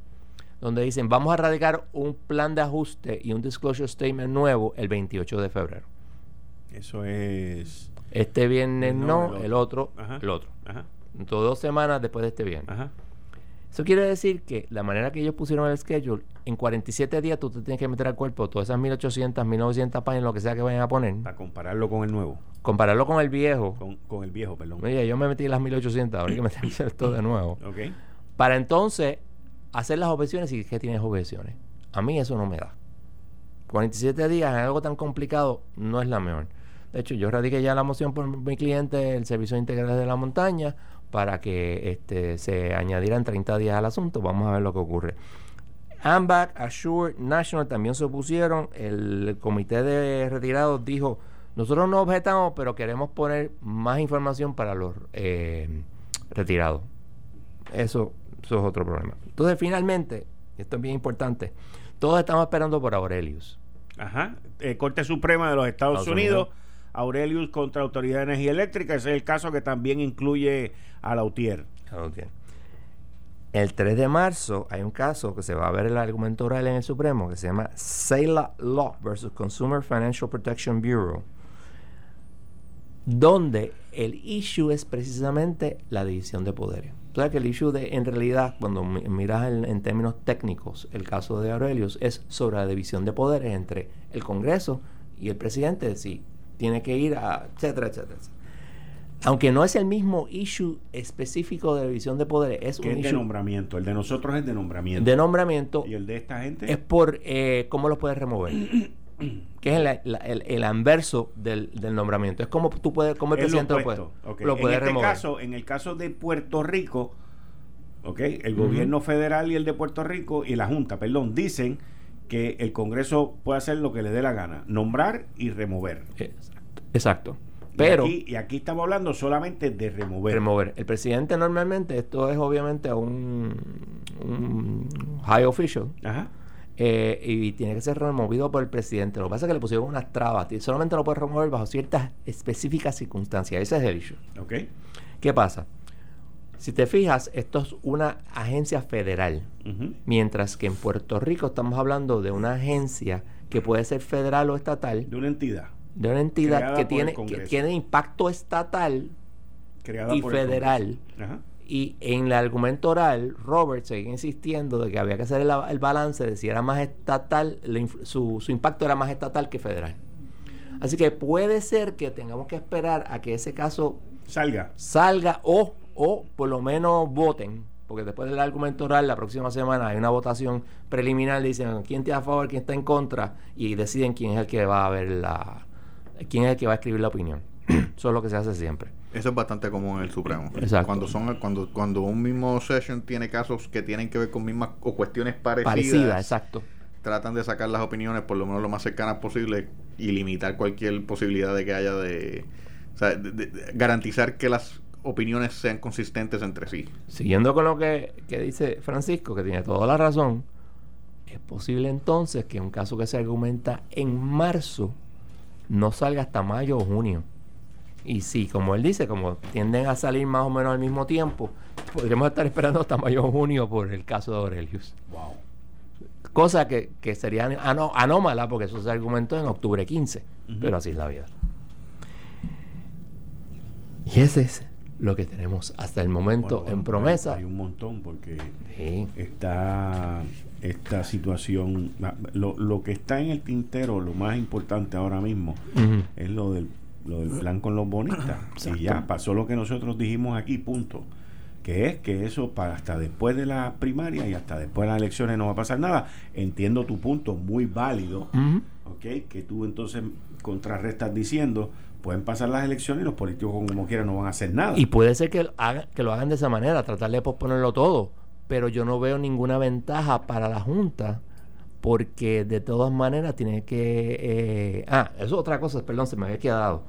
donde dicen vamos a radicar un plan de ajuste y un disclosure statement nuevo el 28 de febrero. Eso es. Este viernes No, no, el el otro, Ajá. el otro. Ajá. Entonces, dos semanas después de este viernes. Ajá. Eso quiere decir que la manera que ellos pusieron el schedule, en 47 días tú te tienes que meter al cuerpo todas esas 1800, 1900 páginas, lo que sea que vayan a poner, Para compararlo con el nuevo. compararlo con el viejo. Con, con el viejo, perdón. Oye, yo me metí las 1800, ahora hay que meterse esto de nuevo. Ok. Para entonces hacer las objeciones y que tienes objeciones. A mí eso no me da. 47 días en algo tan complicado no es la mejor. De hecho, yo radiqué ya la moción por mi cliente, el Servicio Integral de la Montaña, para que este, se añadieran 30 días al asunto. Vamos a ver lo que ocurre. AMBAC, Assure, National también se opusieron. El comité de retirados dijo, nosotros no objetamos, pero queremos poner más información para los eh, retirados. Eso, eso es otro problema. Entonces, finalmente, esto es bien importante, todos estamos esperando por Aurelius. Ajá. Eh, Corte Suprema de los Estados, Estados Unidos. Unidos. Aurelius contra Autoridad de Energía Eléctrica. Ese es el caso que también incluye a Lautier. Ok. El 3 de marzo hay un caso que se va a ver el argumento oral en el Supremo que se llama Saila Law versus Consumer Financial Protection Bureau, donde el issue es precisamente la división de poderes. O sea que el issue de, en realidad, cuando mi- miras en términos técnicos el caso de Aurelius, es sobre la división de poderes entre el Congreso y el presidente, si tiene que ir a, etcétera, etcétera, etcétera. Aunque no es el mismo issue específico de división de poderes, es un es de nombramiento. El de nosotros es de nombramiento. de nombramiento, y el de esta gente es por eh, cómo lo puedes remover. que es la- el, el anverso del, del nombramiento. Es como tú puedes, como el es presidente lo puede, opuesto. Ok. lo puede en este remover. caso, en el caso de Puerto Rico, ok, el gobierno federal y el de Puerto Rico y la Junta, perdón, dicen que el Congreso puede hacer lo que le dé la gana, nombrar y remover. Exacto. Exacto. Pero y, aquí, y aquí estamos hablando solamente de remover. remover. El presidente normalmente, esto es obviamente un, un high official, Ajá. eh, y tiene que ser removido por el presidente. Lo que pasa es que le pusieron unas trabas. y Solamente lo puede remover bajo ciertas específicas circunstancias. Ese es el issue. Ok. ¿Qué pasa? Si te fijas, esto es una agencia federal. Mientras que en Puerto Rico estamos hablando de una agencia que puede ser federal o estatal, De una entidad de una entidad que tiene, que tiene impacto estatal creada y federal. Ajá. Y en el argumento oral, Robert sigue insistiendo de que había que hacer el, el balance de si era más estatal, su, su impacto era más estatal que federal. Así que puede ser que tengamos que esperar a que ese caso Salga. salga o, o por lo menos voten, porque después del argumento oral la próxima semana hay una votación preliminar, dicen quién está a favor, quién está en contra, y deciden quién es el que va a ver la, quién es el que va a escribir la opinión. Eso es lo que se hace siempre. Eso es bastante común en el Supremo. Exacto. Cuando son cuando cuando un mismo session tiene casos que tienen que ver con mismas o cuestiones parecidas, Parecida, exacto. tratan de sacar las opiniones por lo menos lo más cercanas posible y limitar cualquier posibilidad de que haya de, o sea, de- de- de garantizar que las opiniones sean consistentes entre sí. Siguiendo con lo que, que dice Francisco, que tiene toda la razón, es posible entonces que un caso que se argumenta en marzo no salga hasta mayo o junio. Y sí, como él dice, como tienden a salir más o menos al mismo tiempo, podríamos estar esperando hasta mayo o junio por el caso de Aurelius. Wow. Cosa que, que sería anómala porque eso se argumentó en octubre 15, Ujú. pero así es la vida. Y ese es lo que tenemos hasta el momento Bueno, en promesa. Hay un montón porque Sí. está esta situación, lo, lo que está en el tintero, lo más importante ahora mismo, es lo del, lo del plan con los bonistas. Exacto. Y ya pasó lo que nosotros dijimos aquí, punto. Que es que eso para hasta después de la primaria y hasta después de las elecciones no va a pasar nada. Entiendo tu punto, muy válido. ¿ok? Que tú entonces contrarrestas diciendo, pueden pasar las elecciones y los políticos como quieran no van a hacer nada. Y puede ser que, haga- que lo hagan de esa manera, tratar de posponerlo todo. Pero yo no veo ninguna ventaja para la Junta, porque de todas maneras tiene que... eh, ah, eso es otra cosa, perdón, se me había quedado.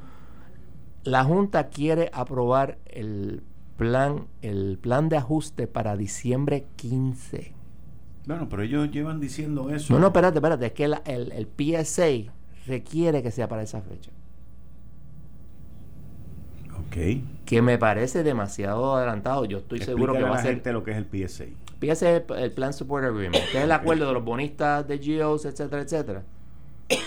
La Junta quiere aprobar el plan, el plan de ajuste para diciembre 15. Bueno, pero ellos llevan diciendo eso. No, no, espérate, espérate, es que la- el, el PSA requiere que sea para esa fecha. Que me parece demasiado adelantado. Yo estoy seguro que va a ser... lo que es el PSA. Fíjese el, el Plan Support Agreement, que es el acuerdo de los bonistas de GEOs, etcétera, etcétera.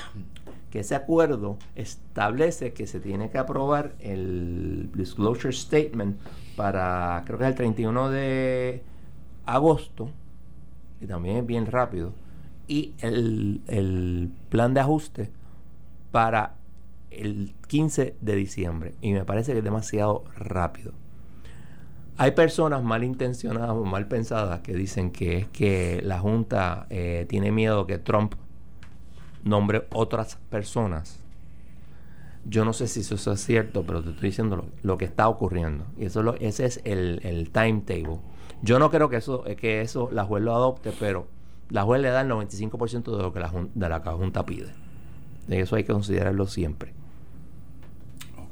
Que ese acuerdo establece que se tiene que aprobar el Disclosure Statement para, creo que es el 31 de agosto, y también es bien rápido, y el, el plan de ajuste para el 15 de diciembre. Y me parece que es demasiado rápido. Hay personas malintencionadas o mal pensadas que dicen que es que la Junta eh, tiene miedo que Trump nombre otras personas. Yo no sé si eso es cierto, pero te estoy diciendo lo, que está ocurriendo. Y eso es lo- ese es el, timetable. Yo no creo que eso, eh, que eso la juez lo adopte, pero la juez le da el 95% de lo que la, la que la Junta pide. Eso hay que considerarlo siempre.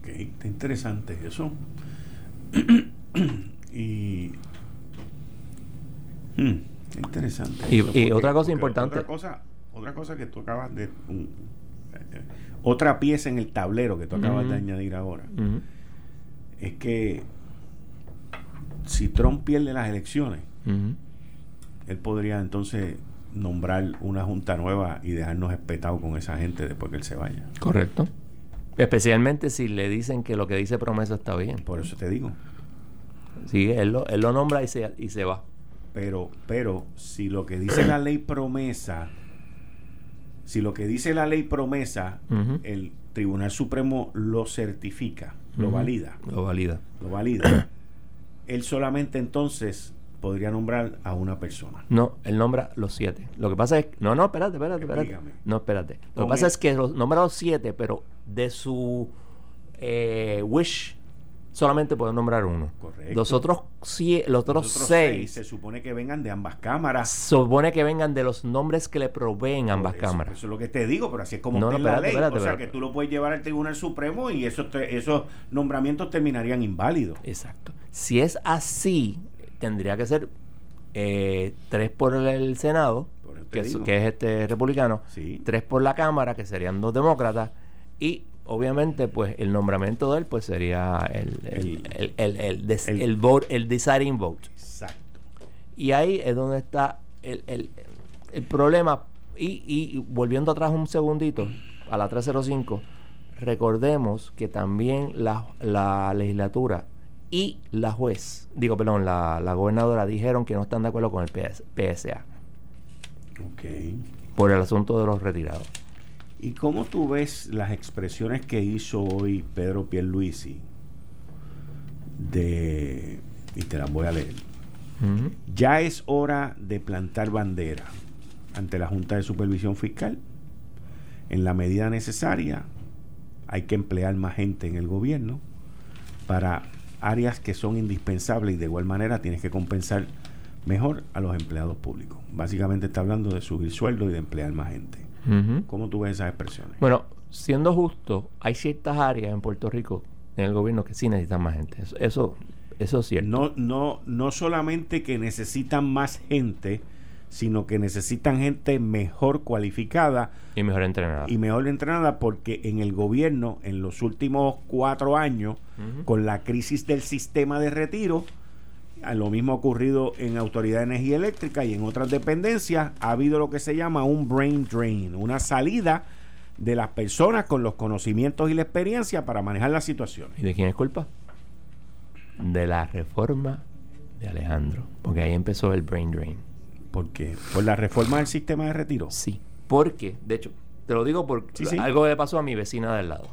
Ok, está interesante eso. y. Hmm, está interesante. Y- eso, y otra cosa importante. Otra cosa, otra cosa que tú acabas de. un- eh, otra pieza en el tablero que tú acabas de añadir ahora es que si Trump pierde las elecciones, él podría entonces nombrar una junta nueva y dejarnos espetados con esa gente después que él se vaya. Correcto. Especialmente si le dicen que lo que dice promesa está bien. Por eso te digo. Sí, él lo, él lo nombra y se, y se va. Pero, pero, si lo que dice la ley promesa, si lo que dice la ley promesa, el Tribunal Supremo lo certifica, lo valida, Lo valida. lo valida, él solamente entonces podría nombrar a una persona. No, él nombra los siete. Lo que pasa es... No, no, espérate, espérate, espérate. Explícame. No, espérate. Lo Con que pasa es que los, nombra los siete, pero de su eh, wish solamente pueden nombrar uno. Correcto. Los otros, sie- los otros, Los otros seis, se supone que vengan de ambas cámaras. supone que vengan de los nombres que le proveen ambas eso, cámaras. Eso es lo que te digo, pero así es como No, no, en la espérate, ley. espérate, o sea, espérate. que tú lo puedes llevar al Tribunal Supremo y esos, esos nombramientos terminarían inválidos. Exacto. Si es así, tendría que ser eh, tres por el Senado, Por que es, digo. que es este republicano, Sí. tres por la Cámara, que serían dos demócratas, y obviamente pues el nombramiento de él pues sería el, el, El- el, el, des- vote, deciding vote. Exacto. Y ahí es donde está el, el- el problema. Y, y volviendo atrás un segundito, a la 305, recordemos que también la, la legislatura y la juez, digo, perdón, la, la gobernadora dijeron que no están de acuerdo con el PS PSA Ok. por el asunto de los retirados. ¿Y cómo tú ves las expresiones que hizo hoy Pedro Pierluisi de... y te las voy a leer. Ya es hora de plantar bandera ante la Junta de Supervisión Fiscal. En la medida necesaria hay que emplear más gente en el gobierno para áreas que son indispensables y de igual manera tienes que compensar mejor a los empleados públicos. Básicamente está hablando de subir sueldo y de emplear más gente. ¿Cómo tú ves esas expresiones? Bueno, siendo justo, hay ciertas áreas en Puerto Rico, en el gobierno, que sí necesitan más gente. Eso, eso, eso es cierto. No, no, no solamente que necesitan más gente, sino que necesitan gente mejor cualificada Y mejor entrenada. y mejor entrenada porque en el gobierno, en los últimos cuatro años, con la crisis del sistema de retiro, a lo mismo ha ocurrido en Autoridad de Energía Eléctrica y en otras dependencias, ha habido lo que se llama un brain drain, una salida de las personas con los conocimientos y la experiencia para manejar las situaciones. ¿Y de quién es culpa? De la reforma de Alejandro. Porque ahí empezó el brain drain. Porque por la reforma del sistema de retiro. Sí. Porque, de hecho, te lo digo porque Sí, sí. algo le pasó a mi vecina del lado.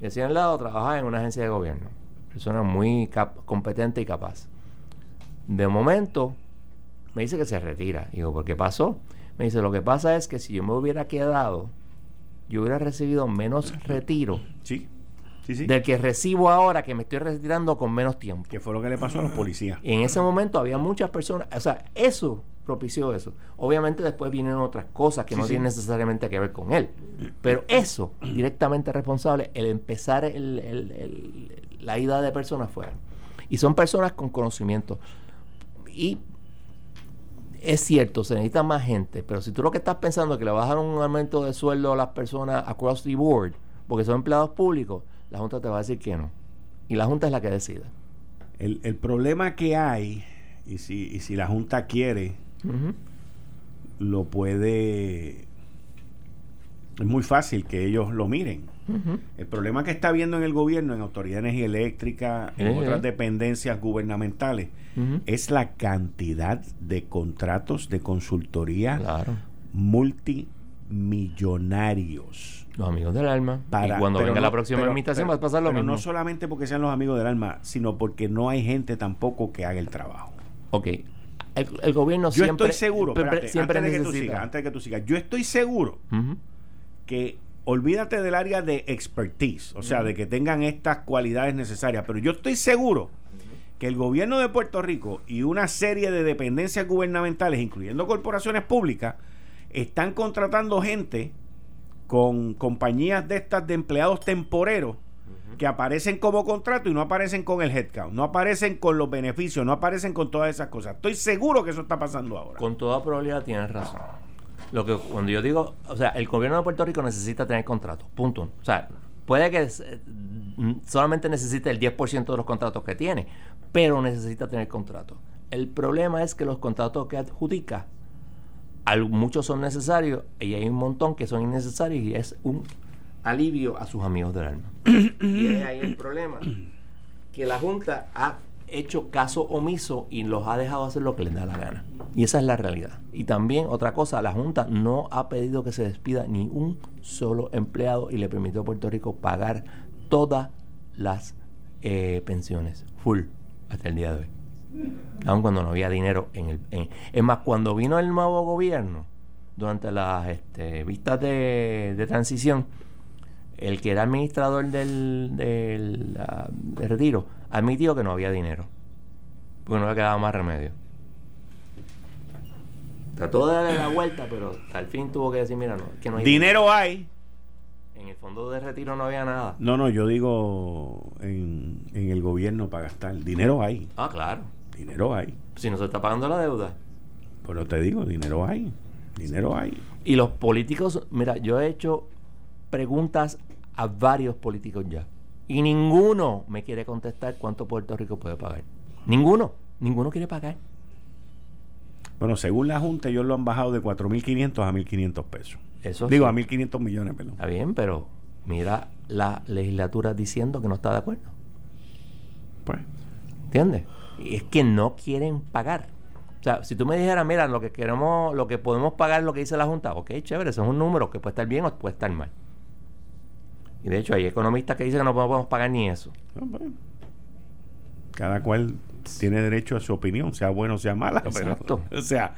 Mi vecina del lado trabajaba en una agencia de gobierno. Persona muy competente y capaz. De momento, me dice que se retira. Digo, ¿por qué pasó? Me dice, lo que pasa es que si yo me hubiera quedado, yo hubiera recibido menos retiro Sí, sí, sí. del que recibo ahora, que me estoy retirando con menos tiempo. que fue lo que le pasó a los policías. Y en ese momento había muchas personas, o sea, eso propició eso. Obviamente después vienen otras cosas que Sí, no sí. tienen necesariamente que ver con él. Pero eso, directamente responsable, el empezar el- el- el- la ida de personas fuera. Y son personas con conocimiento. Y es cierto, se necesita más gente, pero si tú lo que estás pensando es que le vas a dar un aumento de sueldo a las personas across the board, porque son empleados públicos, la Junta te va a decir que no. Y la Junta es la que decide. El, el problema que hay, y si, y si la Junta quiere, Lo puede... Es muy fácil que ellos lo miren. El problema que está viendo en el gobierno, en Autoridad de Energía Eléctrica, en Eh, otras eh. dependencias gubernamentales, es la cantidad de contratos de consultoría Claro. multimillonarios. Los amigos del alma. Para- y cuando venga no- la próxima pero- invitación pero- va a pasar lo pero mismo. no solamente porque sean los amigos del alma, sino porque no hay gente tampoco que haga el trabajo. ok. El, el gobierno Yo siempre. estoy seguro, espérate, siempre antes de que tú sigas, antes de que tú sigas, yo estoy seguro que olvídate del área de expertise, o sea, de que tengan estas cualidades necesarias, pero yo estoy seguro que el gobierno de Puerto Rico y una serie de dependencias gubernamentales, incluyendo corporaciones públicas, están contratando gente con compañías de estas de empleados temporeros que aparecen como contrato y no aparecen con el headcount, no aparecen con los beneficios, no aparecen con todas esas cosas. Estoy seguro que eso está pasando ahora. Con toda probabilidad tienes razón. Lo que cuando yo digo, o sea, el gobierno de Puerto Rico necesita tener contratos. Punto. O sea, puede que mm, solamente necesite el 10% de los contratos que tiene, pero necesita tener contratos. El problema es que los contratos que adjudica, muchos son necesarios y hay un montón que son innecesarios y es un alivio a sus amigos del alma. y es ahí el problema. Que la Junta ha hecho caso omiso y los ha dejado hacer lo que les da la gana. Y esa es la realidad. Y también otra cosa, la Junta no ha pedido que se despida ni un solo empleado y le permitió a Puerto Rico pagar todas las eh, pensiones, full, hasta el día de hoy. Aun cuando no había dinero en el... en- es más, cuando vino el nuevo gobierno, durante las este, vistas de, de transición, el que era administrador del, del, ah, del retiro admitió que no había dinero. Porque no le quedaba más remedio. Trató de darle la vuelta, pero al fin tuvo que decir, mira, no, que no hay Dinero hay. En el fondo de retiro no había nada. No, no, yo digo en, en el gobierno para gastar. Dinero hay. Ah, claro. Dinero hay. Si no se está pagando la deuda. Pero te digo, dinero hay. Dinero hay. Y los políticos, mira, yo he hecho preguntas a varios políticos ya. Y ninguno me quiere contestar cuánto Puerto Rico puede pagar. Ninguno. Ninguno quiere pagar. Bueno, según la Junta, ellos lo han bajado de 4.500 a 1.500 pesos. Eso Digo, sí. a 1.500 millones, perdón. Está bien, pero mira la legislatura diciendo que no está de acuerdo. Pues, ¿Entiendes? Y es que no quieren pagar. O sea, si tú me dijeras, mira, lo que queremos, lo que podemos pagar es lo que dice la Junta, ok, chévere, eso es un número que puede estar bien o puede estar mal. Y de hecho hay economistas que dicen que no podemos pagar ni eso. pues, cada cual tiene derecho a su opinión, sea buena o sea mala. pero- Exacto. o sea,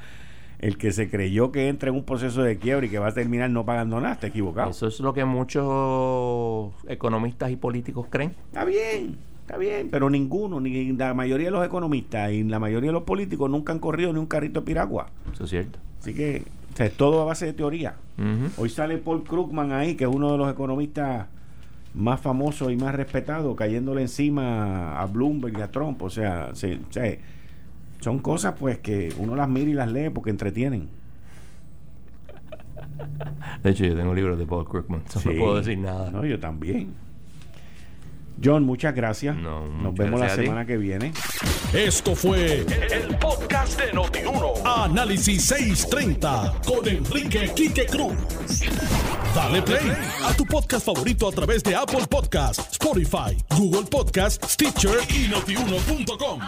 el que se creyó que entra en un proceso de quiebra y que va a terminar no pagando nada, está equivocado. Eso es lo que muchos economistas y políticos creen. Está bien, está bien, pero ninguno, ni la mayoría de los economistas y la mayoría de los políticos nunca han corrido ni un carrito de piragua. Eso es cierto. Así que o sea, es todo a base de teoría. Hoy sale Paul Krugman ahí, que es uno de los economistas más famosos y más respetados, cayéndole encima a Bloomberg y a Trump. O sea, son cosas pues que uno las mira y las lee porque entretienen. De hecho, yo tengo libros de Paul Krugman. so Sí. No puedo decir nada. No, yo también. John, muchas gracias. No, Nos muchas vemos la gracias semana que viene. Esto fue el podcast de Notiuno. Análisis 630 con Enrique Quique Cruz. Dale play a tu podcast favorito a través de Apple Podcasts, Spotify, Google Podcasts, Stitcher y notiuno.com.